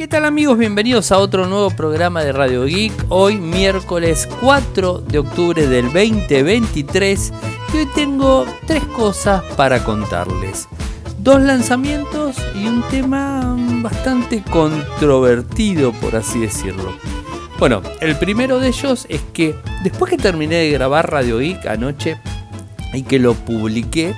¿Qué tal amigos? Bienvenidos a otro nuevo programa de Radio Geek. Hoy miércoles 4 de octubre del 2023 y hoy tengo tres cosas para contarles. Dos lanzamientos y un tema bastante controvertido por así decirlo. Bueno, el primero de ellos es que después que terminé de grabar Radio Geek anoche y que lo publiqué,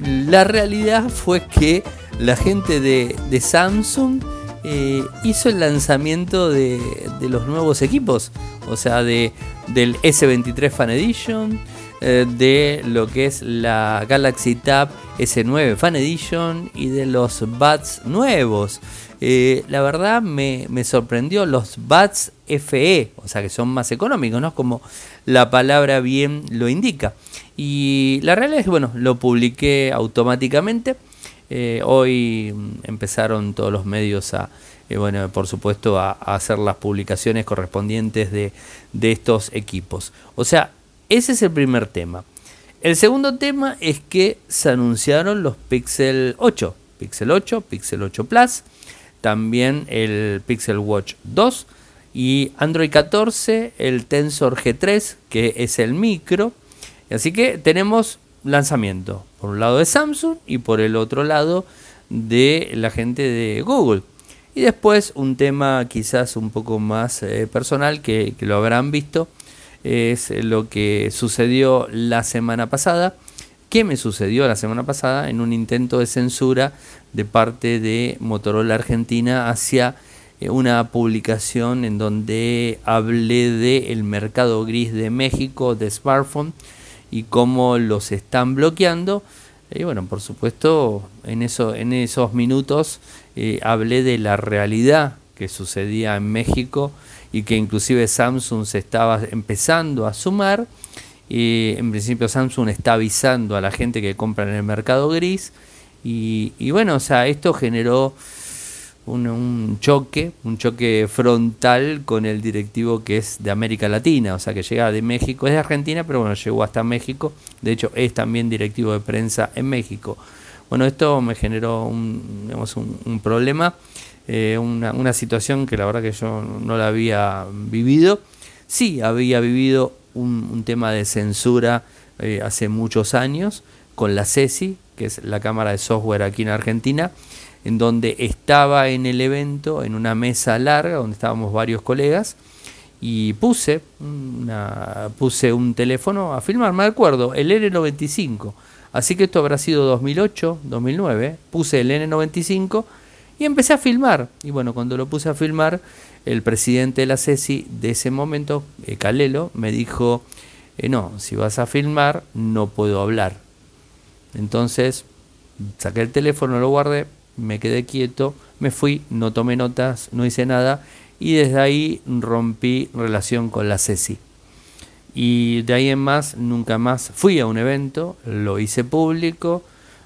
la realidad fue que la gente de, Samsung eh, hizo el lanzamiento de, los nuevos equipos, o sea, de, del S23 Fan Edition, eh, de lo que es la Galaxy Tab S9 Fan Edition y de los Buds nuevos. Eh, la verdad me, sorprendió los Buds FE, o sea que son más económicos, ¿no? Como la palabra bien lo indica. Y la realidad es que, bueno, lo publiqué automáticamente. Eh, hoy empezaron todos los medios a, eh, bueno, por supuesto, a, hacer las publicaciones correspondientes de, de estos equipos. O sea, ese es el primer tema. El segundo tema es que se anunciaron los Pixel 8, Pixel 8, Pixel 8 Plus, también el Pixel Watch 2 y Android 14, el Tensor G3, que es el micro. Así que tenemos lanzamiento, por un lado de Samsung y por el otro lado de la gente de Google. Y después un tema quizás un poco más eh, personal que, lo habrán visto, es lo que sucedió la semana pasada. ¿Qué me sucedió la semana pasada en un intento de censura de parte de Motorola Argentina hacia eh, una publicación en donde hablé del mercado gris de México de smartphone y cómo los están bloqueando. Y bueno, por supuesto, en, eso, en esos minutos eh, hablé de la realidad que sucedía en México y que inclusive Samsung se estaba empezando a sumar. Y en principio Samsung está avisando a la gente que compra en el mercado gris. Y bueno, o sea, esto generó un, choque, un choque frontal con el directivo que es de América Latina, o sea que llega de México, es de Argentina, pero bueno, llegó hasta México, de hecho es también directivo de prensa en México. Bueno, esto me generó un, digamos, un, problema, eh, una, situación que la verdad que yo no la había vivido. Sí, había vivido un, tema de censura eh, hace muchos años con la CESI, que es la Cámara de Software aquí en Argentina, en donde estaba en el evento, en una mesa larga, donde estábamos varios colegas, y puse, una, puse un teléfono a filmar, me acuerdo, el N95. Así que esto habrá sido 2008, 2009. Puse el N95 y empecé a filmar. Y bueno, cuando lo puse a filmar, el presidente de la CESI de ese momento, eh, Calelo, me dijo, eh, no, si vas a filmar, no puedo hablar. Entonces, saqué el teléfono, lo guardé, me quedé quieto, me fui, no tomé notas, no hice nada y desde ahí rompí relación con la CECI. Y de ahí en más, nunca más fui a un evento, lo hice público,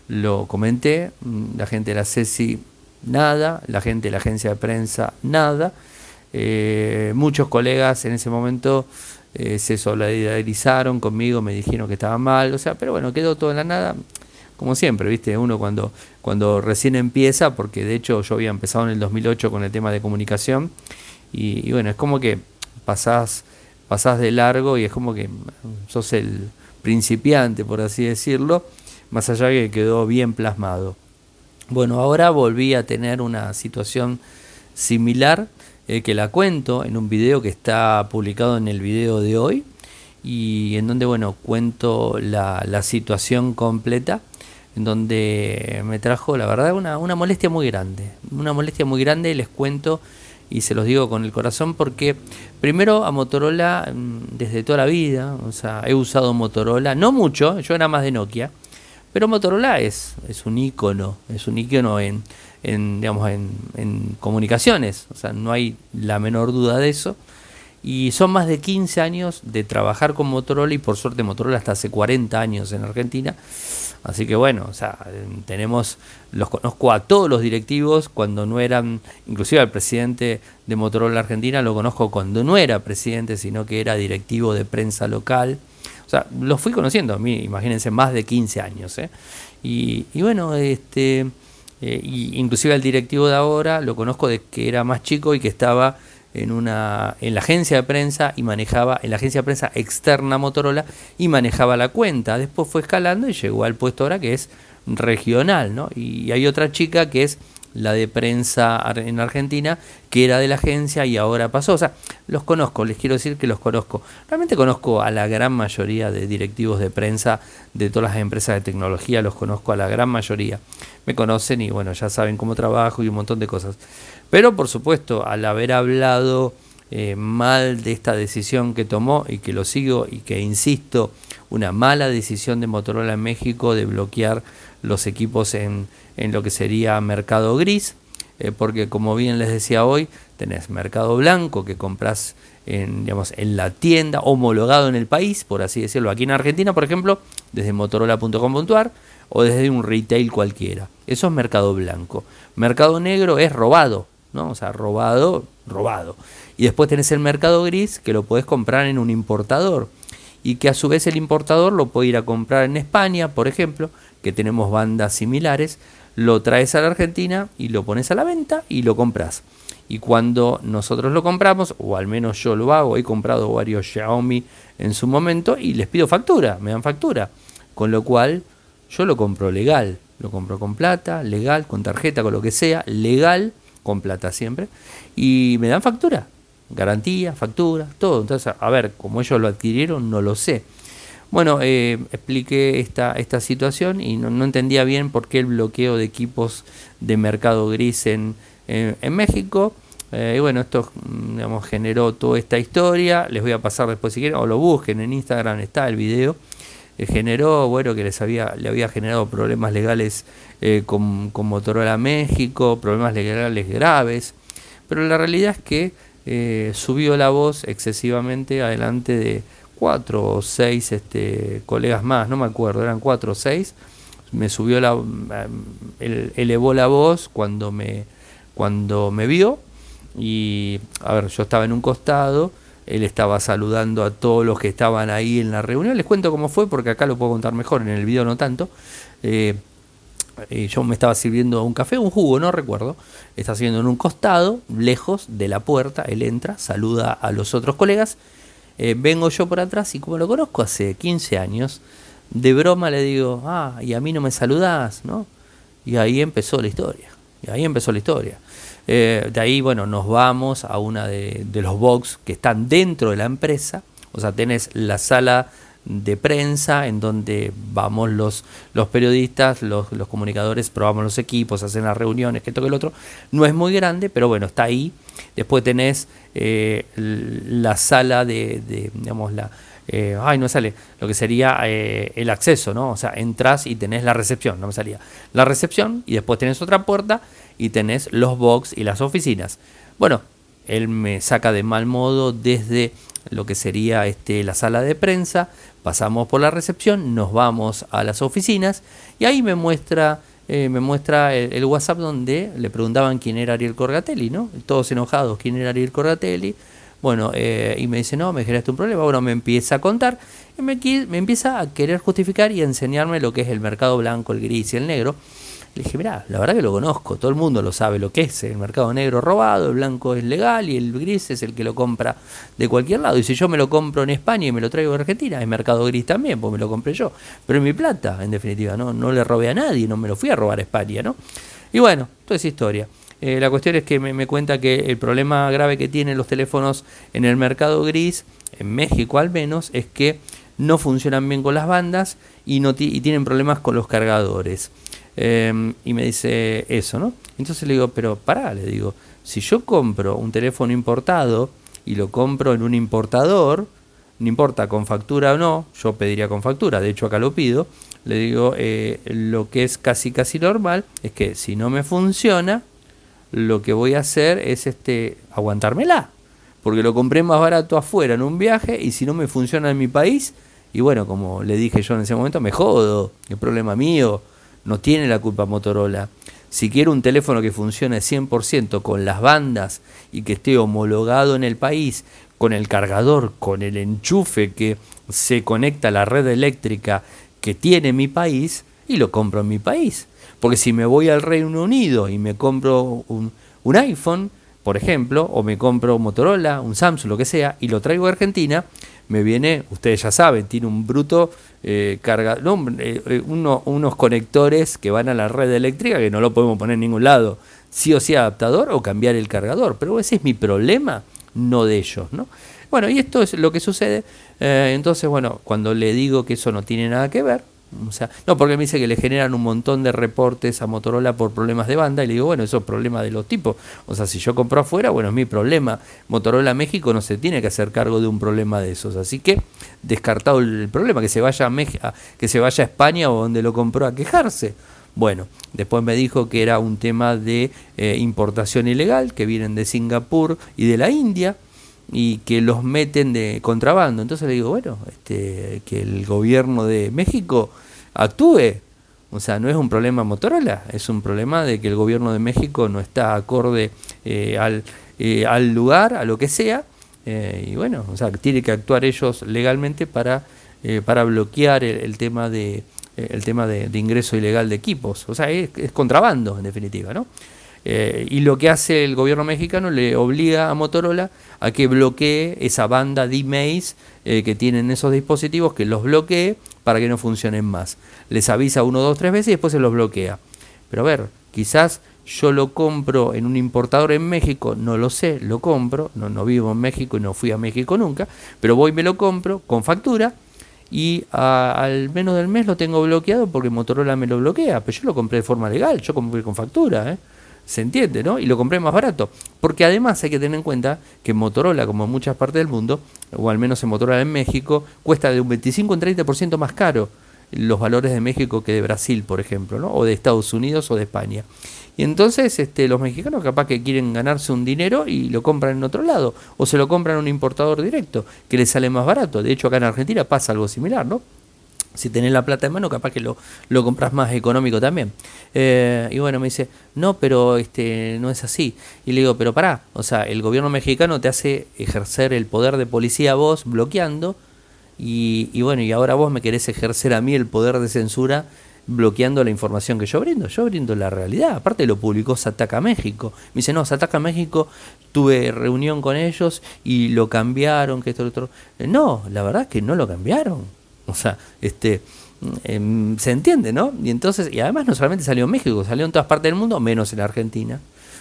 lo comenté, la gente de la CECI nada, la gente de la agencia de prensa nada. Eh, muchos colegas en ese momento eh, se solidarizaron conmigo, me dijeron que estaba mal, o sea, pero bueno, quedó todo en la nada como siempre, ¿viste? Uno cuando, cuando recién empieza, porque de hecho yo había empezado en el 2008 con el tema de comunicación, y, bueno, es como que pasás, pasás de largo y es como que sos el principiante, por así decirlo, más allá que quedó bien plasmado. Bueno, ahora volví a tener una situación similar, eh, que la cuento en un video que está publicado en el video de hoy, y en donde, bueno, cuento la situación completa en donde me trajo, la verdad, una, una molestia muy grande. Una molestia muy grande, les cuento y se los digo con el corazón porque primero a Motorola mm, desde toda la vida, o sea, he usado Motorola, no mucho, yo era más de Nokia, pero Motorola es, es un icono, es un icono en, en digamos, en, en comunicaciones, o sea, no hay la menor duda de eso. Y son más de 15 años de trabajar con Motorola y por suerte Motorola hasta hace 40 años en Argentina. Así que bueno, o sea, tenemos, los conozco a todos los directivos cuando no eran, inclusive al presidente de Motorola Argentina lo conozco cuando no era presidente, sino que era directivo de prensa local. O sea, los fui conociendo a mí, imagínense, más de 15 años. ¿eh? Y, y bueno, este Eh, y inclusive al directivo de ahora lo conozco de que era más chico y que estaba en una en la agencia de prensa y manejaba en la agencia de prensa externa Motorola y manejaba la cuenta. Después fue escalando y llegó al puesto ahora que es regional, ¿no? Y hay otra chica que es la de prensa en Argentina, que era de la agencia y ahora pasó. O sea, los conozco, les quiero decir que los conozco. Realmente conozco a la gran mayoría de directivos de prensa de todas las empresas de tecnología, los conozco a la gran mayoría. Me conocen y bueno, ya saben cómo trabajo y un montón de cosas. Pero por supuesto, al haber hablado eh, mal de esta decisión que tomó y que lo sigo y que insisto, una mala decisión de Motorola en México de bloquear los equipos en, en lo que sería mercado gris, eh, porque como bien les decía hoy, tenés mercado blanco que compras en, digamos, en la tienda, homologado en el país, por así decirlo. Aquí en Argentina, por ejemplo, desde motorola.com.ar o desde un retail cualquiera. Eso es mercado blanco. Mercado negro es robado, ¿no? O sea, robado, robado. Y después tenés el mercado gris que lo podés comprar en un importador y que a su vez el importador lo puede ir a comprar en España, por ejemplo, que tenemos bandas similares, lo traes a la Argentina y lo pones a la venta y lo compras. Y cuando nosotros lo compramos, o al menos yo lo hago, he comprado varios Xiaomi en su momento y les pido factura, me dan factura. Con lo cual yo lo compro legal, lo compro con plata, legal, con tarjeta, con lo que sea, legal, con plata siempre, y me dan factura, garantía, factura, todo. Entonces, a ver, como ellos lo adquirieron, no lo sé. Bueno, eh, expliqué esta, esta situación y no, entendía bien por qué el bloqueo de equipos de mercado gris en, en, México. Eh, y bueno, esto digamos, generó toda esta historia. Les voy a pasar después si quieren, o lo busquen en Instagram, está el video. Eh, generó, bueno, que les había, le había generado problemas legales con, con Motorola México, problemas legales graves. Pero la realidad es que subió la voz excesivamente adelante de cuatro o seis este, colegas más, no me acuerdo, eran cuatro o seis, me subió la, elevó la voz cuando me, cuando me vio y, a ver, yo estaba en un costado, él estaba saludando a todos los que estaban ahí en la reunión, les cuento cómo fue porque acá lo puedo contar mejor, en el video no tanto. Eh, yo me estaba sirviendo un café, un jugo, no recuerdo. Está sirviendo en un costado, lejos de la puerta. Él entra, saluda a los otros colegas eh, vengo yo por atrás y como lo conozco hace 15 años, de broma le digo, ah, y a mí no me saludás, ¿no? Y ahí empezó la historia. Y ahí empezó la historia. Eh, de ahí, bueno, nos vamos a una de, de los box que están dentro de la empresa. O sea, tenés la sala de prensa en donde vamos los, los periodistas, los, los, comunicadores, probamos los equipos, hacen las reuniones, que esto el otro. No es muy grande, pero bueno, está ahí. Después tenés eh, la sala de, digamos, la... Eh, ay, no sale, lo que sería eh, el acceso, ¿no? O sea, entras y tenés la recepción, no me salía. La recepción y después tenés otra puerta y tenés los box y las oficinas. Bueno, él me saca de mal modo desde lo que sería este, la sala de prensa, pasamos por la recepción, nos vamos a las oficinas y ahí me muestra, eh, me muestra el, WhatsApp donde le preguntaban quién era Ariel Corgatelli, ¿no? Todos enojados, quién era Ariel Corgatelli. Bueno, eh, y me dice, no, me generaste un problema. Bueno, me empieza a contar y me, me empieza a querer justificar y enseñarme lo que es el mercado blanco, el gris y el negro. Le dije, mira, la verdad que lo conozco, todo el mundo lo sabe lo que es el mercado negro robado, el blanco es legal y el gris es el que lo compra de cualquier lado. Y si yo me lo compro en España y me lo traigo de Argentina, es mercado gris también, pues me lo compré yo. Pero es mi plata, en definitiva, no, no le robé a nadie, no me lo fui a robar a España, ¿no? Y bueno, toda esa historia. Eh, la cuestión es que me, me, cuenta que el problema grave que tienen los teléfonos en el mercado gris, en México al menos, es que no funcionan bien con las bandas y, no y tienen problemas con los cargadores. Em, y me dice eso, ¿no? Entonces le digo, pero pará, le digo, si yo compro un teléfono importado y lo compro en un importador, no importa con factura o no, yo pediría con factura, de hecho acá lo pido, le digo, eh, lo que es casi casi normal es que si no me funciona, lo que voy a hacer es este aguantármela, porque lo compré más barato afuera en un viaje y si no me funciona en mi país, y bueno, como le dije yo en ese momento, me jodo, es problema mío, no tiene la culpa Motorola. Si quiero un teléfono que funcione 100% con las bandas y que esté homologado en el país, con el cargador, con el enchufe que se conecta a la red eléctrica que tiene mi país, y lo compro en mi país. Porque si me voy al Reino Unido y me compro un, un iPhone, por ejemplo, o me compro un Motorola, un Samsung, lo que sea, y lo traigo a Argentina, me viene, ustedes ya saben, tiene un bruto eh, carga, eh, eh, unos conectores que van a la red eléctrica que no lo podemos poner en ningún lado, sí o sí adaptador o cambiar el cargador, pero ese es mi problema, no de ellos, ¿no? Bueno, y esto es lo que sucede, entonces, bueno, cuando le digo que eso no tiene nada que ver, o sea, no, porque me dice que le generan un montón de reportes a Motorola por problemas de banda y le digo, bueno, eso es problema de los tipos. O sea, si yo compro afuera, bueno, es mi problema. Motorola México no se tiene que hacer cargo de un problema de esos. Así que descartado el problema, que se vaya a, México, que se vaya a España o donde lo compró a quejarse. Bueno, después me dijo que era un tema de eh, importación ilegal, que vienen de Singapur y de la India y que los meten de contrabando. Entonces le digo, bueno, este, que el gobierno de México actúe. O sea, no es un problema Motorola, es un problema de que el gobierno de México no está acorde eh, al, eh, al, lugar, a lo que sea, eh, y bueno, o sea, tiene que actuar ellos legalmente para, para bloquear el, tema de el tema de, ingreso ilegal de equipos. O sea, es contrabando, en definitiva, ¿no? Y lo que hace el gobierno mexicano le obliga a Motorola a que bloquee esa banda de emails que tienen esos dispositivos, que los bloquee para que no funcionen más. Les avisa uno, dos, tres veces y después se los bloquea. Pero a ver, quizás yo lo compro en un importador en México, no lo sé, lo compro, no, no vivo en México y no fui a México nunca, pero voy y me lo compro con factura y al menos del mes lo tengo bloqueado porque Motorola me lo bloquea, pero yo lo compré de forma legal, yo compré con factura, ¿eh? Se entiende, ¿no? Y lo compré más barato. Porque además hay que tener en cuenta que Motorola, como en muchas partes del mundo, o al menos en Motorola en México, cuesta de un 25 a un 30% más caro los valores de México que de Brasil, por ejemplo, ¿no? O de Estados Unidos o de España. Y entonces este, los mexicanos capaz que quieren ganarse un dinero y lo compran en otro lado, o se lo compran a un importador directo, que les sale más barato. De hecho, acá en Argentina pasa algo similar, ¿no? Si tenés la plata en mano, capaz que lo, lo compras más económico también. Eh, y bueno, me dice, no, pero este no es así. Y le digo, pero pará, o sea, el gobierno mexicano te hace ejercer el poder de policía vos bloqueando, y, y bueno, y ahora vos me querés ejercer a mí el poder de censura bloqueando la información que yo brindo. Yo brindo la realidad. Aparte lo publicó Sataka México. Me dice, no, Sataka México, tuve reunión con ellos y lo cambiaron, que esto, lo otro. No, la verdad es que no lo cambiaron o sea, este, em, se entiende, ¿no? Y entonces, y además no solamente salió en México, salió en todas partes del mundo, menos en Argentina.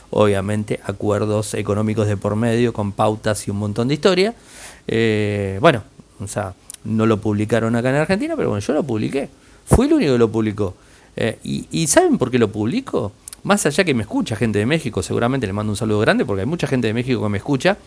Obviamente, acuerdos económicos de por medio, con pautas y un montón de historia. Eh, bueno, o sea, no lo publicaron acá en Argentina, pero bueno, yo lo publiqué. Fui el único que lo publicó. Eh, y, y, ¿saben por qué lo publico? Más allá que me escucha gente de México, seguramente le mando un saludo grande, porque hay mucha gente de México que me escucha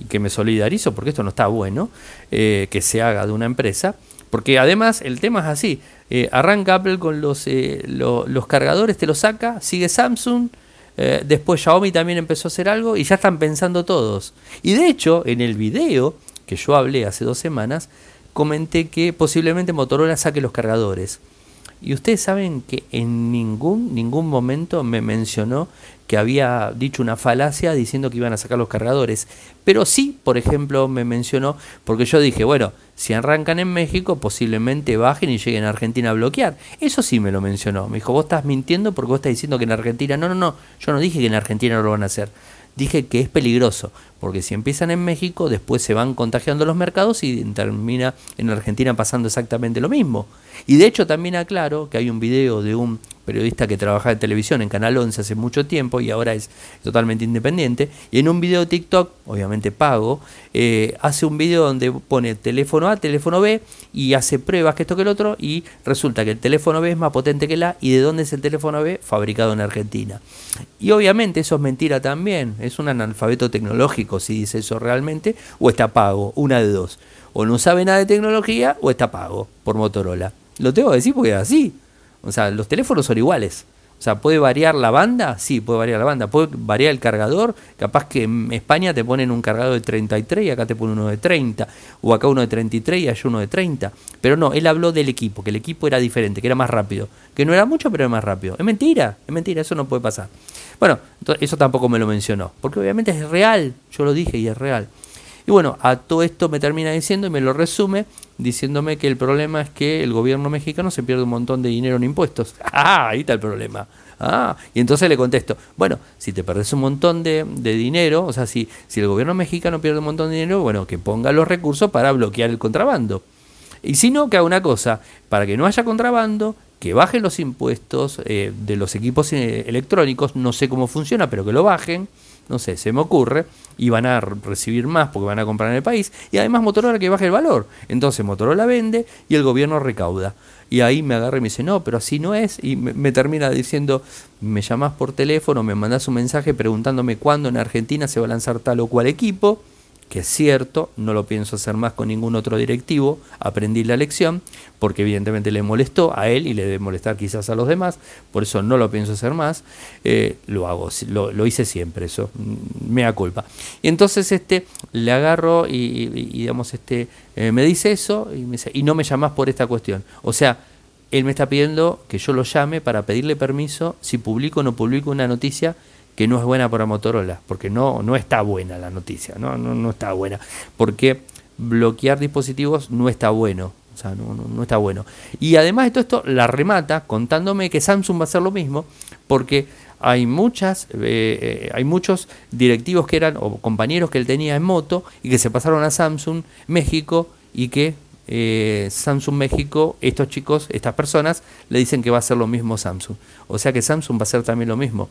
y que me solidarizo, porque esto no está bueno, eh, que se haga de una empresa. Porque además el tema es así, eh, arranca Apple con los, eh, los cargadores, te los saca, sigue Samsung, eh, después Xiaomi también empezó a hacer algo y ya están pensando todos. Y de hecho, en el video que yo hablé hace dos semanas, comenté que posiblemente Motorola saque los cargadores. Y ustedes saben que en ningún, ningún momento me mencionó que había dicho una falacia diciendo que iban a sacar los cargadores. Pero sí, por ejemplo, me mencionó, porque yo dije, bueno, si arrancan en México, posiblemente bajen y lleguen a Argentina a bloquear. Eso sí me lo mencionó. Me dijo, vos estás mintiendo porque vos estás diciendo que en Argentina... No, no, no, yo no dije que en Argentina no lo van a hacer. Dije que es peligroso, porque si empiezan en México, después se van contagiando los mercados y termina en Argentina pasando exactamente lo mismo. Y de hecho también aclaro que hay un video de un periodista que trabaja en televisión en Canal 11 hace mucho tiempo y ahora es totalmente independiente, y en un video de TikTok, obviamente pago, eh, hace un video donde pone teléfono A, teléfono B, y hace pruebas que esto que el otro, y resulta que el teléfono B es más potente que el A, y de dónde es el teléfono B, fabricado en Argentina. Y obviamente eso es mentira también, es un analfabeto tecnológico si dice eso realmente, o está pago, una de dos. O no sabe nada de tecnología, o está pago por Motorola. Lo tengo que decir porque es así. O sea, los teléfonos son iguales. O sea, ¿puede variar la banda? Sí, puede variar la banda. ¿Puede variar el cargador? Capaz que en España te ponen un cargador de 33 y acá te ponen uno de 30. O acá uno de 33 y allá uno de 30. Pero no, él habló del equipo, que el equipo era diferente, que era más rápido. Que no era mucho, pero era más rápido. Es mentira, es mentira, eso no puede pasar. Bueno, eso tampoco me lo mencionó. Porque obviamente es real, yo lo dije y es real. Y bueno, a todo esto me termina diciendo y me lo resume diciéndome que el problema es que el gobierno mexicano se pierde un montón de dinero en impuestos. Ah, ahí está el problema. Ah, y entonces le contesto, bueno, si te perdés un montón de, de, dinero, o sea, si, si el gobierno mexicano pierde un montón de dinero, bueno, que ponga los recursos para bloquear el contrabando. Y si no, que haga una cosa, para que no haya contrabando, que bajen los impuestos eh, de los equipos eh, electrónicos, no sé cómo funciona, pero que lo bajen, no sé, se me ocurre, y van a recibir más porque van a comprar en el país, y además Motorola que baje el valor. Entonces Motorola vende y el gobierno recauda. Y ahí me agarra y me dice, no, pero así no es, y me, me termina diciendo, me llamás por teléfono, me mandás un mensaje preguntándome cuándo en Argentina se va a lanzar tal o cual equipo, que es cierto, no lo pienso hacer más con ningún otro directivo, aprendí la lección, porque evidentemente le molestó a él y le debe molestar quizás a los demás, por eso no lo pienso hacer más, eh, lo hago, lo, hice siempre, eso, mm, me da culpa. Y entonces este, le agarro y, digamos, este, eh, me dice eso y, me dice, y no me llamas por esta cuestión. O sea, él me está pidiendo que yo lo llame para pedirle permiso si publico o no publico una noticia que no es buena para Motorola, porque no, no está buena la noticia, no, no, no está buena, porque bloquear dispositivos no está bueno, o sea, no, no, está bueno. Y además esto, la remata contándome que Samsung va a hacer lo mismo, porque hay muchas, eh, eh, hay muchos directivos que eran, o compañeros que él tenía en moto, y que se pasaron a Samsung México, y que eh, Samsung México, estos chicos, estas personas, le dicen que va a ser lo mismo Samsung. O sea que Samsung va a ser también lo mismo.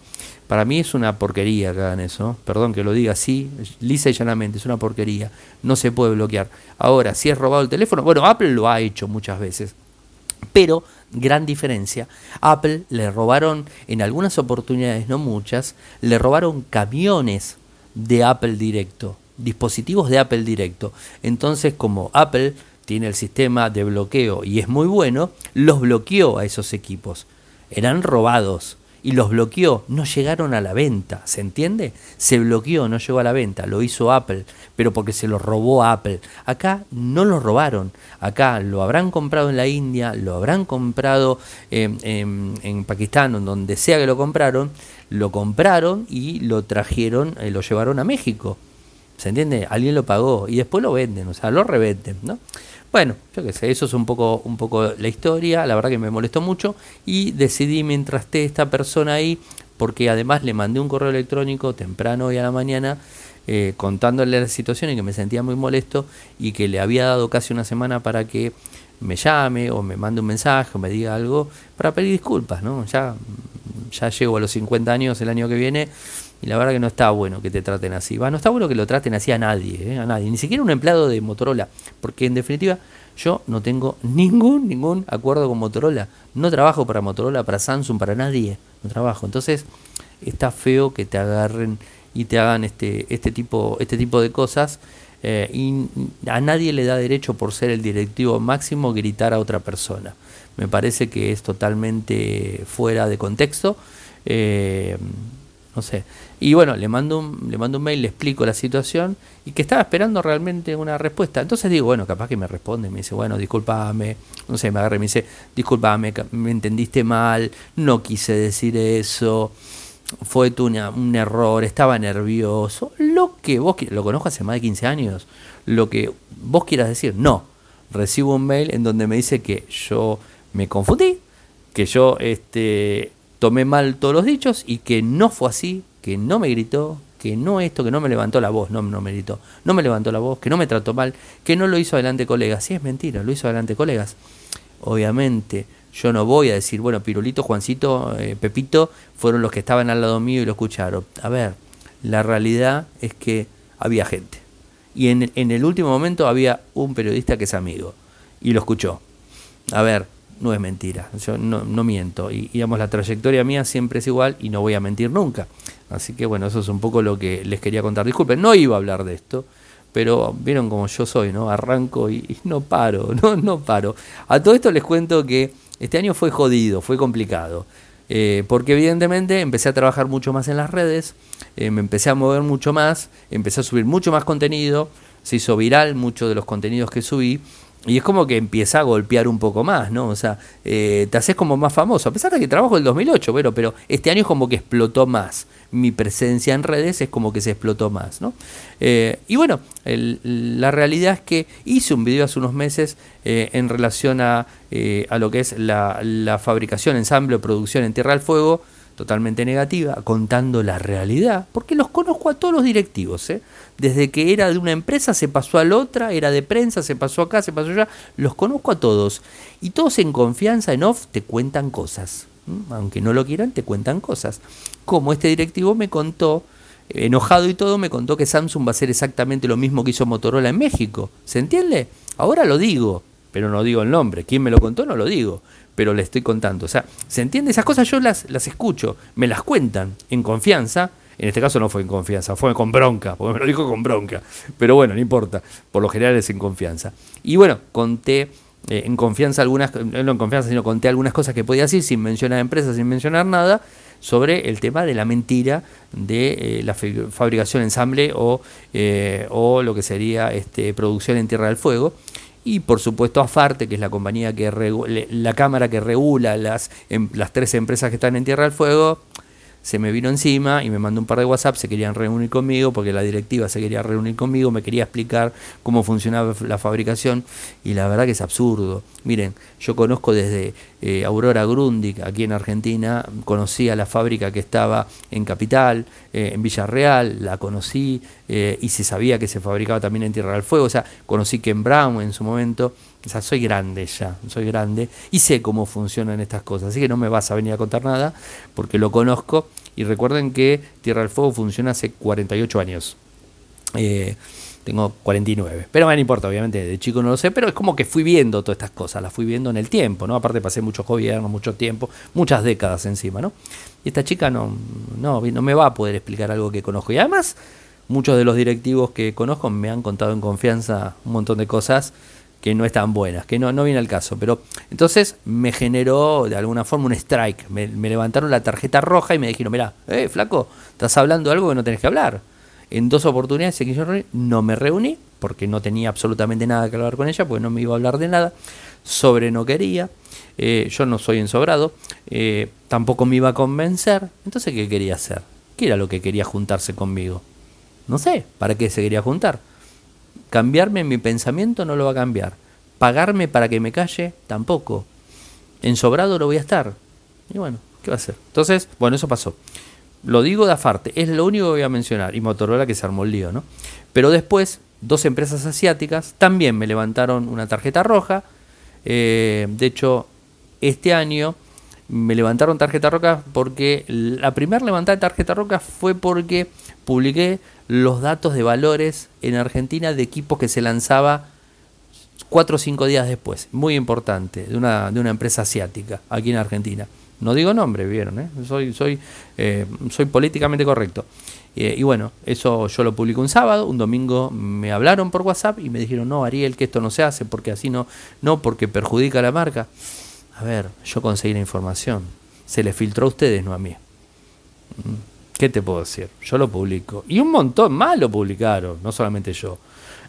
Para mí es una porquería que eso. Perdón que lo diga así, lisa y llanamente, es una porquería. No se puede bloquear. Ahora, si es robado el teléfono, bueno, Apple lo ha hecho muchas veces. Pero, gran diferencia, Apple le robaron, en algunas oportunidades, no muchas, le robaron camiones de Apple directo, dispositivos de Apple directo. Entonces, como Apple tiene el sistema de bloqueo y es muy bueno, los bloqueó a esos equipos. Eran robados y los bloqueó, no llegaron a la venta, ¿se entiende? Se bloqueó, no llegó a la venta, lo hizo Apple, pero porque se lo robó Apple. Acá no lo robaron, acá lo habrán comprado en la India, lo habrán comprado en, en, Pakistán, en donde sea que lo compraron, lo compraron y lo trajeron, eh, lo llevaron a México. ¿Se entiende? Alguien lo pagó y después lo venden, o sea, lo revenden, ¿no? Bueno, yo qué sé, eso es un poco, un poco la historia, la verdad que me molestó mucho y decidí mientras esté esta persona ahí, porque además le mandé un correo electrónico temprano hoy a la mañana eh, contándole la situación y que me sentía muy molesto y que le había dado casi una semana para que me llame o me mande un mensaje o me diga algo para pedir disculpas, ¿no? Ya, ya llego a los 50 años el año que viene y la verdad que no está bueno que te traten así. Va, no está bueno que lo traten así a nadie, ¿eh? a nadie, ni siquiera un empleado de Motorola, porque en definitiva yo no tengo ningún ningún acuerdo con Motorola. No trabajo para Motorola, para Samsung, para nadie. No trabajo. Entonces está feo que te agarren y te hagan este este tipo este tipo de cosas. Eh, y a nadie le da derecho por ser el directivo máximo gritar a otra persona. Me parece que es totalmente fuera de contexto. Eh, no sé. Y bueno, le mando un, le mando un mail, le explico la situación y que estaba esperando realmente una respuesta. Entonces digo, bueno, capaz que me responde, me dice, bueno, discúlpame, no sé, me agarra y me dice, discúlpame, me entendiste mal, no quise decir eso, fue tu un error, estaba nervioso, lo que vos lo conozco hace más de 15 años, lo que vos quieras decir, no. Recibo un mail en donde me dice que yo me confundí, que yo este tomé mal todos los dichos y que no fue así, que no me gritó, que no esto, que no me levantó la voz, no, no me gritó, no me levantó la voz, que no me trató mal, que no lo hizo adelante colegas. Sí, es mentira, lo hizo adelante colegas. Obviamente, yo no voy a decir, bueno, Pirulito, Juancito, eh, Pepito fueron los que estaban al lado mío y lo escucharon. A ver, la realidad es que había gente. Y en, en el último momento había un periodista que es amigo y lo escuchó. A ver, no es mentira, yo no, miento. Y digamos, la trayectoria mía siempre es igual y no voy a mentir nunca. Así que bueno, eso es un poco lo que les quería contar. Disculpen, no iba a hablar de esto, pero vieron como yo soy, ¿no? Arranco y, no paro, no, no paro. A todo esto les cuento que este año fue jodido, fue complicado. Eh, porque evidentemente empecé a trabajar mucho más en las redes, eh, me empecé a mover mucho más, empecé a subir mucho más contenido, se hizo viral mucho de los contenidos que subí y es como que empieza a golpear un poco más, ¿no? O sea, eh, te haces como más famoso. A pesar de que trabajo el 2008, bueno, pero este año es como que explotó más. Mi presencia en redes es como que se explotó más, ¿no? Eh, y bueno, la realidad es que hice un video hace unos meses eh, en relación a, a, lo que es la, la fabricación, ensamble o producción en Tierra del Fuego totalmente negativa, contando la realidad, porque los conozco a todos los directivos, ¿eh? desde que era de una empresa se pasó a la otra, era de prensa, se pasó acá, se pasó allá, los conozco a todos, y todos en confianza, en off, te cuentan cosas, aunque no lo quieran, te cuentan cosas, como este directivo me contó, enojado y todo, me contó que Samsung va a hacer exactamente lo mismo que hizo Motorola en México, ¿se entiende? Ahora lo digo, pero no digo el nombre, ¿quién me lo contó? No lo digo, pero le estoy contando. O sea, ¿se entiende? Esas cosas yo las, las escucho, me las cuentan en confianza. En este caso no fue en confianza, fue con bronca, porque me lo dijo con bronca. Pero bueno, no importa, por lo general es en confianza. Y bueno, conté eh, en confianza algunas, no en confianza, sino conté algunas cosas que podía decir sin mencionar empresas, sin mencionar nada, sobre el tema de la mentira de eh, la fabricación, ensamble o, eh, o lo que sería este, producción en Tierra del Fuego y por supuesto AFARTE, que es la compañía que la cámara que regula las, em, las tres empresas que están en Tierra del Fuego, se me vino encima y me mandó un par de WhatsApp, se querían reunir conmigo porque la directiva se quería reunir conmigo, me quería explicar cómo funcionaba la fabricación y la verdad que es absurdo. Miren, yo conozco desde eh, Aurora Grundig, aquí en Argentina, conocí a la fábrica que estaba en Capital, eh, en Villarreal, la conocí eh, y se sabía que se fabricaba también en Tierra del Fuego, o sea, conocí Ken Brown en su momento. O sea, soy grande ya, soy grande y sé cómo funcionan estas cosas. Así que no me vas a venir a contar nada porque lo conozco. Y recuerden que Tierra del Fuego funciona hace 48 años. Eh, tengo 49. Pero no importa, obviamente, de chico no lo sé, pero es como que fui viendo todas estas cosas, las fui viendo en el tiempo, ¿no? Aparte pasé muchos gobiernos, mucho tiempo, muchas décadas encima, ¿no? Y esta chica no, no, no me va a poder explicar algo que conozco. Y además, muchos de los directivos que conozco me han contado en confianza un montón de cosas que no están buenas, que no, no viene al caso. Pero entonces me generó de alguna forma un strike. Me, levantaron la tarjeta roja y me dijeron, mira, eh, flaco, estás hablando algo que no tenés que hablar. En dos oportunidades que yo no me reuní, porque no tenía absolutamente nada que hablar con ella, porque no me iba a hablar de nada. Sobre no quería, eh, yo no soy ensobrado, eh, tampoco me iba a convencer. Entonces, ¿qué quería hacer? ¿Qué era lo que quería juntarse conmigo? No sé, ¿para qué se quería juntar? Cambiarme mi pensamiento no lo va a cambiar. Pagarme para que me calle tampoco. En sobrado lo voy a estar. Y bueno, ¿qué va a hacer? Entonces, bueno, eso pasó. Lo digo de afarte, es lo único que voy a mencionar. Y Motorola que se armó el lío, ¿no? Pero después, dos empresas asiáticas también me levantaron una tarjeta roja. Eh, de hecho, este año me levantaron tarjeta roja porque la primera levantada de tarjeta roja fue porque publiqué los datos de valores en Argentina de equipos que se lanzaba cuatro o cinco días después. Muy importante, de una, de una empresa asiática, aquí en Argentina. No digo nombre, vieron, ¿eh? soy, soy, eh, soy políticamente correcto. Eh, y bueno, eso yo lo publico un sábado, un domingo me hablaron por WhatsApp y me dijeron, no, Ariel, que esto no se hace porque así no, no, porque perjudica a la marca. A ver, yo conseguí la información. Se le filtró a ustedes, no a mí. ¿Qué te puedo decir? Yo lo publico. Y un montón más lo publicaron, no solamente yo.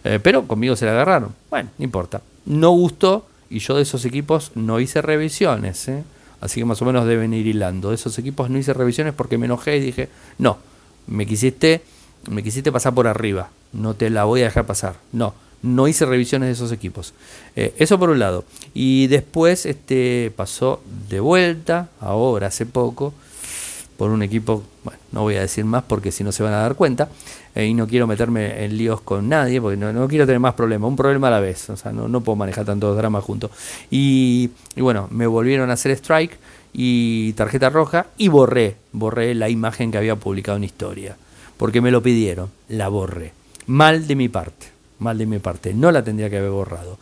Eh, pero conmigo se la agarraron. Bueno, no importa. No gustó y yo de esos equipos no hice revisiones. ¿eh? Así que más o menos deben ir hilando. De esos equipos no hice revisiones porque me enojé y dije, no, me quisiste, me quisiste pasar por arriba. No te la voy a dejar pasar. No, no hice revisiones de esos equipos. Eh, eso por un lado. Y después este, pasó de vuelta, ahora hace poco, por un equipo, bueno, no voy a decir más porque si no se van a dar cuenta, eh, y no quiero meterme en líos con nadie, porque no, quiero tener más problemas, un problema a la vez, o sea, no, no puedo manejar tantos dramas juntos. Y, y, bueno, me volvieron a hacer strike y tarjeta roja y borré, borré la imagen que había publicado en historia, porque me lo pidieron, la borré. Mal de mi parte, mal de mi parte, no la tendría que haber borrado.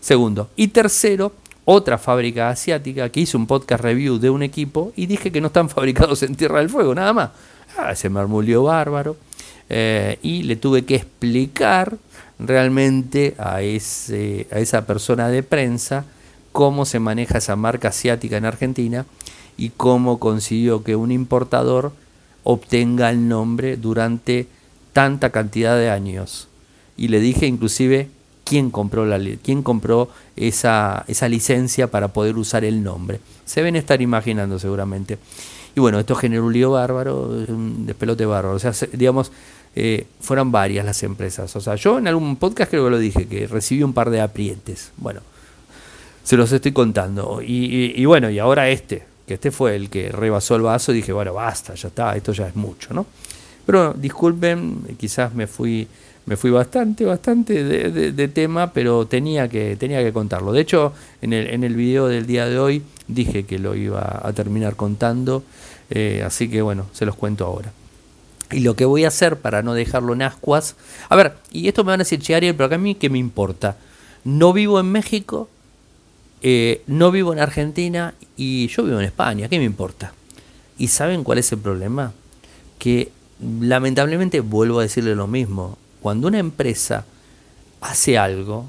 Segundo. Y tercero, otra fábrica asiática que hizo un podcast review de un equipo y dije que no están fabricados en Tierra del Fuego, nada más. Ah, se bárbaro. Eh, y le tuve que explicar realmente a, ese, a esa persona de prensa cómo se maneja esa marca asiática en Argentina y cómo consiguió que un importador obtenga el nombre durante tanta cantidad de años. Y le dije inclusive quién compró, la, quién compró esa, esa licencia para poder usar el nombre. Se ven estar imaginando seguramente. Y bueno, esto generó un lío bárbaro, un despelote bárbaro. O sea, digamos, eh, fueron varias las empresas. O sea, yo en algún podcast creo que lo dije, que recibí un par de aprietes. Bueno, se los estoy contando. Y, bueno, y ahora este, que este fue el que rebasó el vaso, dije, bueno, basta, ya está, esto ya es mucho, ¿no? Pero disculpen, quizás me fui, me fui bastante, bastante de, tema, pero tenía que, tenía que contarlo. De hecho, en el, en el video del día de hoy dije que lo iba a terminar contando, eh, así que bueno, se los cuento ahora. Y lo que voy a hacer para no dejarlo en ascuas. A ver, y esto me van a decir, che, Ariel, pero a mí, ¿qué me importa? No vivo en México, eh, no vivo en Argentina y yo vivo en España, ¿qué me importa? ¿Y saben cuál es el problema? Que lamentablemente vuelvo a decirle lo mismo. Cuando una empresa hace algo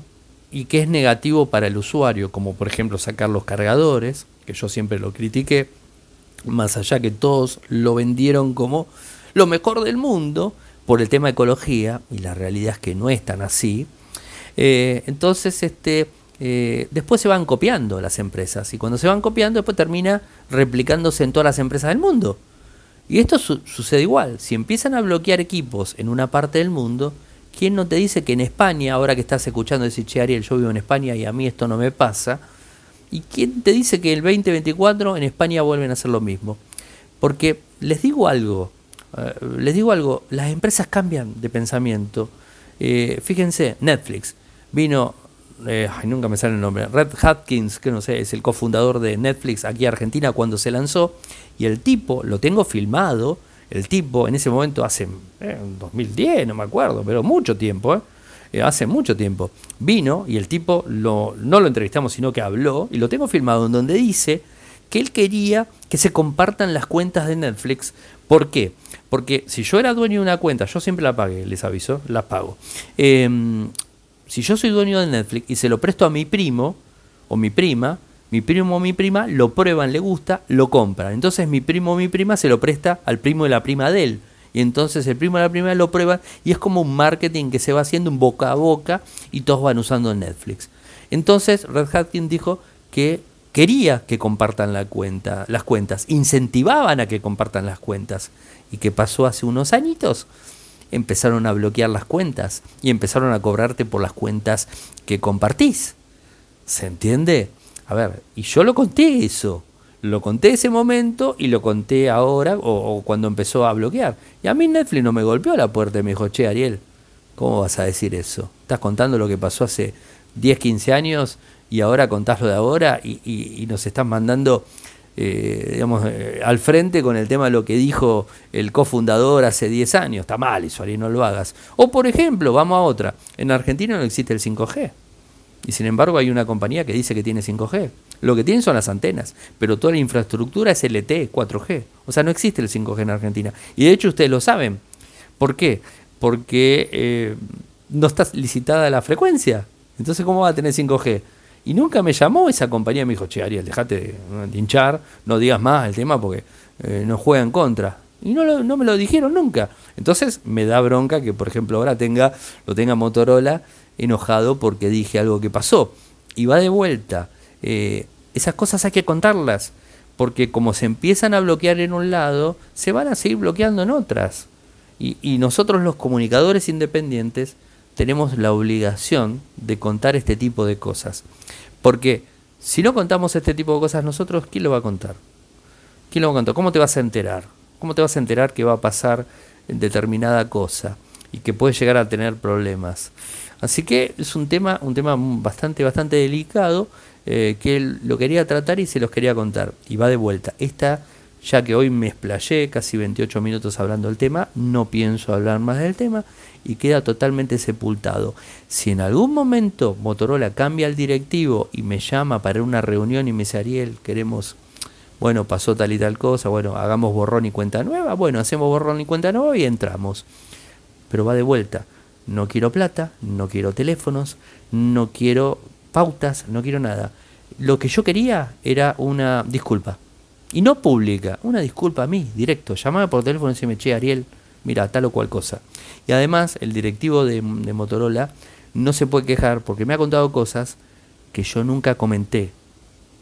y que es negativo para el usuario, como por ejemplo sacar los cargadores, que yo siempre lo critiqué, más allá que todos lo vendieron como lo mejor del mundo por el tema de ecología, y la realidad es que no es tan así, eh, entonces este, eh, después se van copiando las empresas, y cuando se van copiando después termina replicándose en todas las empresas del mundo. Y esto sucede igual, si empiezan a bloquear equipos en una parte del mundo, ¿quién no te dice que en España, ahora que estás escuchando decir, che Ariel, yo vivo en España y a mí esto no me pasa? ¿Y quién te dice que el 2024 en España vuelven a hacer lo mismo? Porque les digo algo, eh, les digo algo, las empresas cambian de pensamiento. Eh, fíjense, Netflix vino, eh, nunca me sale el nombre, Red Hatkins, que no sé, es el cofundador de Netflix aquí en Argentina cuando se lanzó, y el tipo, lo tengo filmado, el tipo en ese momento hace, en 2010, no me acuerdo, pero mucho tiempo, hace mucho tiempo, vino y el tipo no lo entrevistamos, sino que habló, y lo tengo filmado en donde dice que él quería que se compartan las cuentas de Netflix. ¿Por qué? Porque si yo era dueño de una cuenta, yo siempre la pagué, les aviso, la pago. Em, si yo soy dueño de Netflix y se lo presto a mi primo o mi prima, mi primo o mi prima lo prueban, le gusta, lo compran. Entonces mi primo o mi prima se lo presta al primo de la prima de él. Y entonces el primo de la prima lo prueban y es como un marketing que se va haciendo un boca a boca y todos van usando Netflix. Entonces Red Hat dijo que quería que compartan las cuentas, incentivaban a que compartan las cuentas. ¿Y qué pasó hace unos añitos? Empezaron a bloquear las cuentas y empezaron a cobrarte por las cuentas que compartís. ¿Se entiende? A ver, y yo lo conté eso. Lo conté ese momento y lo conté ahora o, cuando empezó a bloquear. Y a mí Netflix no me golpeó la puerta y me dijo, che, Ariel, ¿cómo vas a decir eso? Estás contando lo que pasó hace 10, 15 años y ahora contás lo de ahora y, nos están mandando eh, digamos, eh, al frente con el tema de lo que dijo el cofundador hace 10 años. Está mal eso, Ari, no lo hagas. O por ejemplo, vamos a otra. En Argentina no existe el 5G. Y sin embargo hay una compañía que dice que tiene 5G. Lo que tienen son las antenas, pero toda la infraestructura es LTE, 4G. O sea, no existe el 5G en Argentina. Y de hecho ustedes lo saben. ¿Por qué? Porque eh, no está licitada la frecuencia. Entonces, ¿cómo va a tener 5G? Y nunca me llamó esa compañía, me dijo, che, Ariel, dejate de hinchar, no digas más el tema porque eh, nos juega en contra. Y no, no me lo dijeron nunca. Entonces me da bronca que, por ejemplo, ahora tenga, lo tenga Motorola enojado porque dije algo que pasó. Y va de vuelta. Eh, esas cosas hay que contarlas. Porque como se empiezan a bloquear en un lado, se van a seguir bloqueando en otras. Y, y nosotros los comunicadores independientes tenemos la obligación de contar este tipo de cosas. Porque si no contamos este tipo de cosas nosotros, ¿quién lo va a contar? ¿Quién lo va a contar? ¿Cómo te vas a enterar? ¿Cómo te vas a enterar que va a pasar determinada cosa y que puede llegar a tener problemas? Así que es un tema, un tema bastante, bastante delicado eh, que lo quería tratar y se los quería contar. Y va de vuelta. Esta, ya que hoy me explayé casi 28 minutos hablando del tema, no pienso hablar más del tema y queda totalmente sepultado. Si en algún momento Motorola cambia el directivo y me llama para una reunión y me dice, Ariel, queremos, bueno, pasó tal y tal cosa, bueno, hagamos borrón y cuenta nueva, bueno, hacemos borrón y cuenta nueva y entramos. Pero va de vuelta. No quiero plata, no quiero teléfonos, no quiero pautas, no quiero nada. Lo que yo quería era una disculpa. Y no pública, una disculpa a mí, directo. Llamaba por teléfono y decía, che, Ariel, mira, tal o cual cosa. Y además, el directivo de, Motorola no se puede quejar porque me ha contado cosas que yo nunca comenté.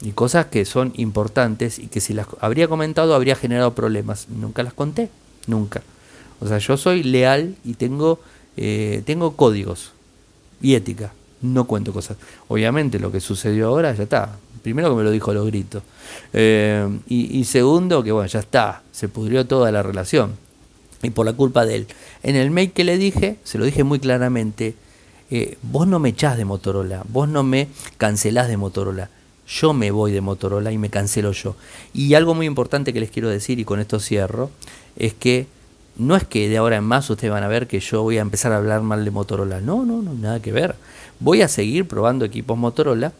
Y cosas que son importantes y que si las habría comentado habría generado problemas. Nunca las conté, nunca. O sea, yo soy leal y tengo, eh, tengo códigos y ética. No cuento cosas. Obviamente lo que sucedió ahora ya está. Primero que me lo dijo los gritos. Eh, y, segundo que bueno, ya está. Se pudrió toda la relación. Y por la culpa de él. En el mail que le dije, se lo dije muy claramente. Eh, vos no me echás de Motorola. Vos no me cancelás de Motorola. Yo me voy de Motorola y me cancelo yo. Y algo muy importante que les quiero decir, y con esto cierro, es que no es que de ahora en más ustedes van a ver que yo voy a empezar a hablar mal de Motorola. No, no, no, nada que ver. Voy a seguir probando equipos Motorola,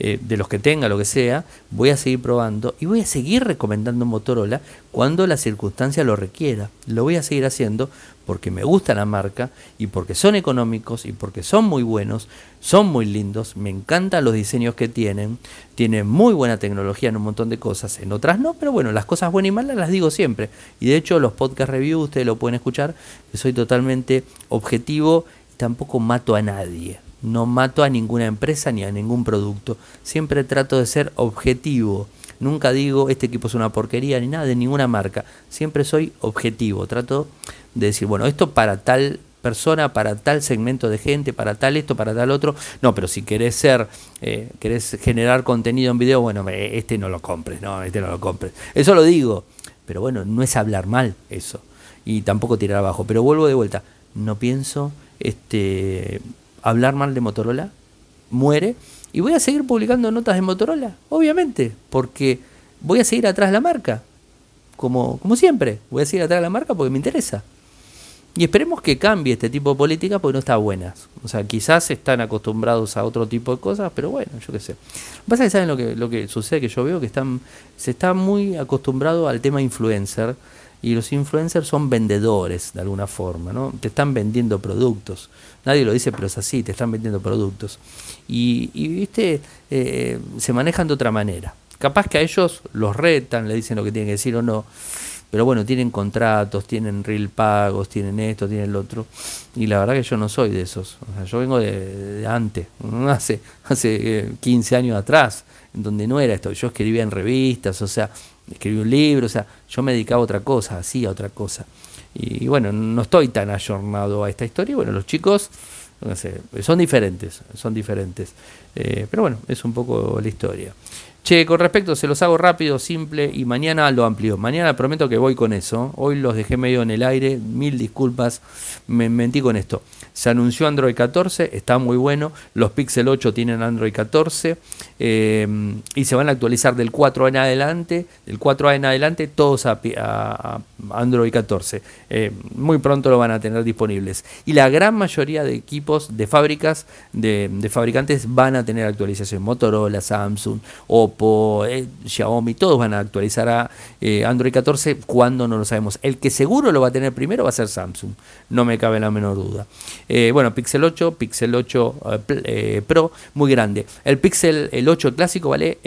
eh, de los que tenga, lo que sea, voy a seguir probando y voy a seguir recomendando Motorola cuando la circunstancia lo requiera. Lo voy a seguir haciendo porque me gusta la marca y porque son económicos y porque son muy buenos, son muy lindos, me encantan los diseños que tienen, tienen muy buena tecnología en un montón de cosas, en otras no, pero bueno, las cosas buenas y malas las digo siempre. Y de hecho los podcast reviews ustedes lo pueden escuchar, que soy totalmente objetivo y tampoco mato a nadie. No mato a ninguna empresa ni a ningún producto. Siempre trato de ser objetivo. Nunca digo este equipo es una porquería ni nada de ninguna marca. Siempre soy objetivo. Trato de decir, bueno, esto para tal persona, para tal segmento de gente, para tal esto, para tal otro. No, pero si querés ser, eh, querés generar contenido en video, bueno, este no lo compres, no, este no lo compres. Eso lo digo. Pero bueno, no es hablar mal eso. Y tampoco tirar abajo. Pero vuelvo de vuelta. No pienso este hablar mal de Motorola, muere, y voy a seguir publicando notas de Motorola, obviamente, porque voy a seguir atrás de la marca, como, como siempre, voy a seguir atrás de la marca porque me interesa. Y esperemos que cambie este tipo de política porque no está buena. O sea, quizás están acostumbrados a otro tipo de cosas, pero bueno, yo qué sé. Lo que pasa es que saben lo que, lo que sucede, que yo veo que están, se está muy acostumbrado al tema influencer y los influencers son vendedores de alguna forma, ¿no? Te están vendiendo productos. Nadie lo dice, pero es así, te están vendiendo productos. Y, viste, eh, se manejan de otra manera. Capaz que a ellos los retan, le dicen lo que tienen que decir o no. Pero bueno, tienen contratos, tienen real pagos, tienen esto, tienen lo otro. Y la verdad que yo no soy de esos. O sea, yo vengo de, antes, hace, hace 15 eh, años atrás, donde no era esto. Yo escribía en revistas, o sea, escribí un libro, o sea, yo me dedicaba a otra cosa, hacía otra cosa. Y, bueno, no estoy tan ayornado a esta historia. Bueno, los chicos, no sé, son diferentes, son diferentes. Eh, pero bueno, es un poco la historia. Che, con respecto, se los hago rápido, simple y mañana lo amplío. Mañana prometo que voy con eso. Hoy los dejé medio en el aire, mil disculpas, me mentí con esto. Se anunció Android 14, está muy bueno. Los Pixel 8 tienen Android 14 eh, y se van a actualizar del 4 en adelante, del 4A en adelante, todos a, Android 14. Eh, muy pronto lo van a tener disponibles. Y la gran mayoría de equipos de fábricas, de, fabricantes, van a tener actualización. Motorola, Samsung, Oppo, eh, Xiaomi, todos van a actualizar a Android 14 cuando no lo sabemos. El que seguro lo va a tener primero va a ser Samsung, no me cabe la menor duda. Eh, bueno, Pixel 8, Pixel 8 eh, eh, Pro, muy grande. El Pixel el 8 clásico vale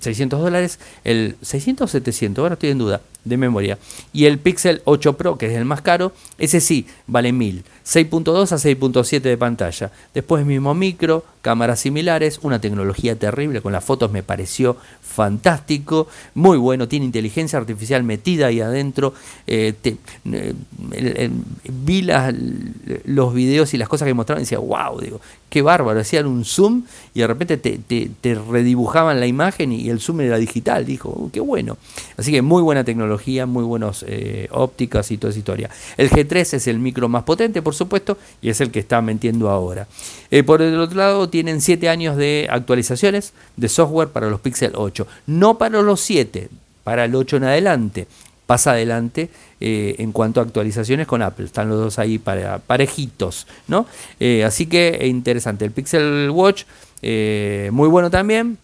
600 dólares, el 600 o 700, ahora estoy en duda de memoria. Y el Pixel 8 Pro, que es el más caro, ese sí, vale 1000. 6.2 a 6.7 de pantalla. Después mismo micro, cámaras similares, una tecnología terrible, con las fotos me pareció fantástico, muy bueno, tiene inteligencia artificial metida ahí adentro. Eh, vi los videos y las cosas que mostraban y decía, wow, digo, qué bárbaro, hacían un zoom y de repente te, redibujaban la imagen y el zoom era digital, dijo, uh, qué bueno. Así que muy buena tecnología, muy buenos eh, ópticas y toda esa historia. El G3 es el micro más potente, por supuesto, y es el que está metiendo ahora. Eh, por el otro lado, tienen 7 años de actualizaciones de software para los Pixel 8, no para los 7, para el 8 en adelante. Pasa adelante eh, en cuanto a actualizaciones con Apple. Están los dos ahí para, parejitos, ¿no? Eh, así que interesante. El Pixel Watch, muy bueno también.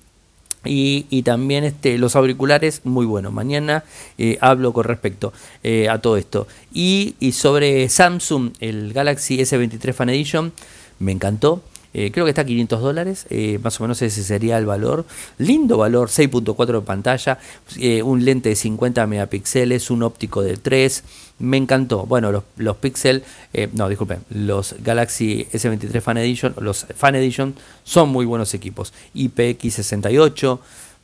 Y, también este, los auriculares, muy buenos. Mañana eh, hablo con respecto eh, a todo esto. Y, sobre Samsung, el Galaxy S23 Fan Edition, me encantó. Eh, creo que está a 500 dólares, eh, más o menos ese sería el valor. Lindo valor, 6.4 de pantalla, un lente de 50 megapíxeles, un óptico de 3. Me encantó. Bueno, los, los Pixel, no, disculpen, los Galaxy S23 Fan Edition, los Fan Edition son muy buenos equipos. IPX68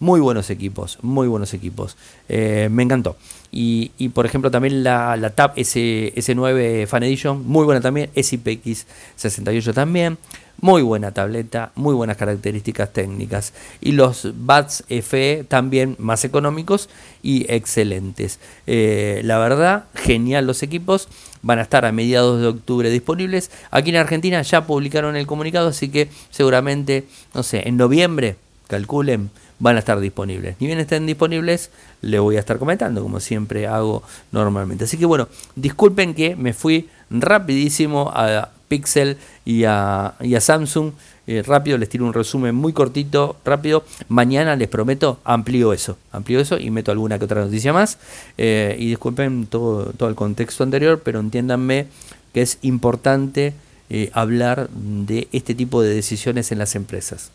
muy buenos equipos, muy buenos equipos. Eh, me encantó. Y, por ejemplo también la, la Tab S, S9 Fan Edition, muy buena también. SIPX 68 también. Muy buena tableta, muy buenas características técnicas. Y los Bats FE también más económicos y excelentes. Eh, la verdad, genial los equipos. Van a estar a mediados de octubre disponibles. Aquí en Argentina ya publicaron el comunicado, así que seguramente, no sé, en noviembre, calculen, van a estar disponibles. Ni bien estén disponibles, le voy a estar comentando, como siempre hago normalmente. Así que bueno, disculpen que me fui rapidísimo a Pixel y a, Samsung. Eh, rápido, les tiro un resumen muy cortito, rápido. Mañana les prometo, amplío eso, amplío eso y meto alguna que otra noticia más. Eh, y disculpen todo, todo el contexto anterior, pero entiéndanme que es importante eh, hablar de este tipo de decisiones en las empresas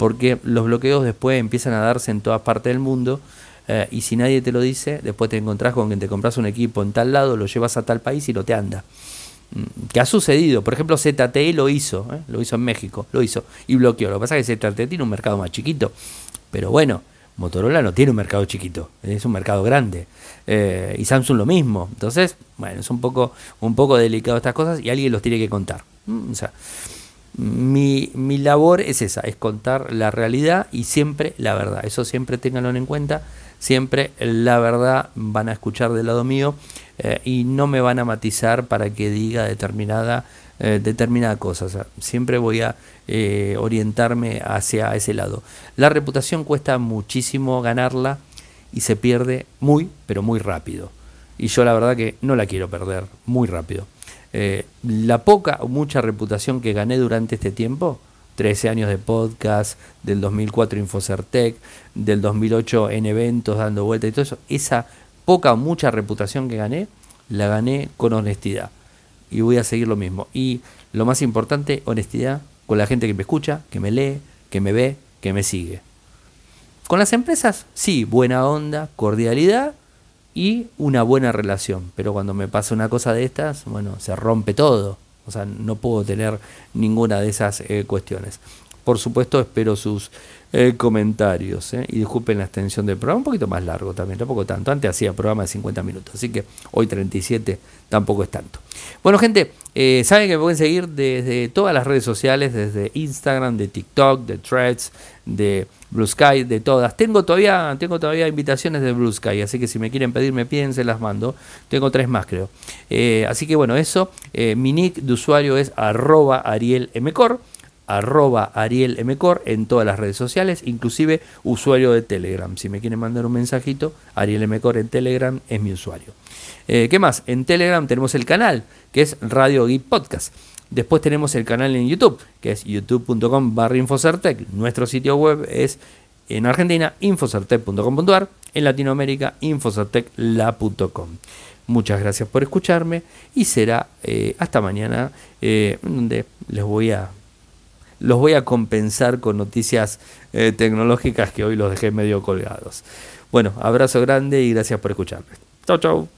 porque los bloqueos después empiezan a darse en todas partes del mundo eh, y si nadie te lo dice, después te encontrás con que te compras un equipo en tal lado, lo llevas a tal país y no te anda. ¿Qué ha sucedido? Por ejemplo, ZTE lo hizo, ¿eh? lo hizo en México, lo hizo y bloqueó. Lo que pasa es que ZTE tiene un mercado más chiquito, pero bueno, Motorola no tiene un mercado chiquito, es un mercado grande. Eh, y Samsung lo mismo. Entonces, bueno, es un poco, un poco delicado estas cosas y alguien los tiene que contar. Mm, o sea, mi, mi, labor es esa, es contar la realidad y siempre la verdad. Eso siempre ténganlo en cuenta. Siempre la verdad van a escuchar del lado mío eh, y no me van a matizar para que diga determinada, eh, determinada cosa. siempre voy a eh, orientarme hacia ese lado. La reputación cuesta muchísimo ganarla y se pierde muy, pero muy rápido. Y yo la verdad que no la quiero perder muy rápido. La poca o mucha reputación que gané durante este tiempo, 13 años de podcast, del 2004 Infocertec, del 2008 en eventos dando vuelta y todo eso, esa poca o mucha reputación que gané, la gané con honestidad. Y voy a seguir lo mismo. Y lo más importante, honestidad con la gente que me escucha, que me lee, que me ve, que me sigue. Con las empresas, sí, buena onda, cordialidad y una buena relación. Pero cuando me pasa una cosa de estas, bueno, se rompe todo. O sea, no puedo tener ninguna de esas eh, cuestiones. Por supuesto, espero sus eh, comentarios. Eh, y disculpen la extensión del programa, un poquito más largo también, tampoco tanto. Antes hacía programa de 50 minutos, así que hoy 37 tampoco es tanto. Bueno, gente, saben que me pueden seguir desde todas las redes sociales, desde Instagram, de TikTok, de Threads, de Blue Sky, de todas. Tengo todavía, tengo todavía invitaciones de Blue Sky, así que si me quieren pedir, me piden, se las mando. Tengo tres más, creo. Eh, así que bueno, eso. Eh, mi nick de usuario es arroba arielmcor arroba arielmcor en todas las redes sociales, inclusive usuario de Telegram. Si me quieren mandar un mensajito, arielmcor en Telegram es mi usuario. Eh, ¿Qué más? En Telegram tenemos el canal, que es Radio Geek Podcast. Después tenemos el canal en YouTube, que es youtube.com barra Infocertec. Nuestro sitio web es en Argentina, infocertec.com.ar. En Latinoamérica, infocertecla.com. Muchas gracias por escucharme y será eh, hasta mañana, eh, donde les voy a los voy a compensar con noticias eh, tecnológicas que hoy los dejé medio colgados. Bueno, abrazo grande y gracias por escucharme. Chau, chau.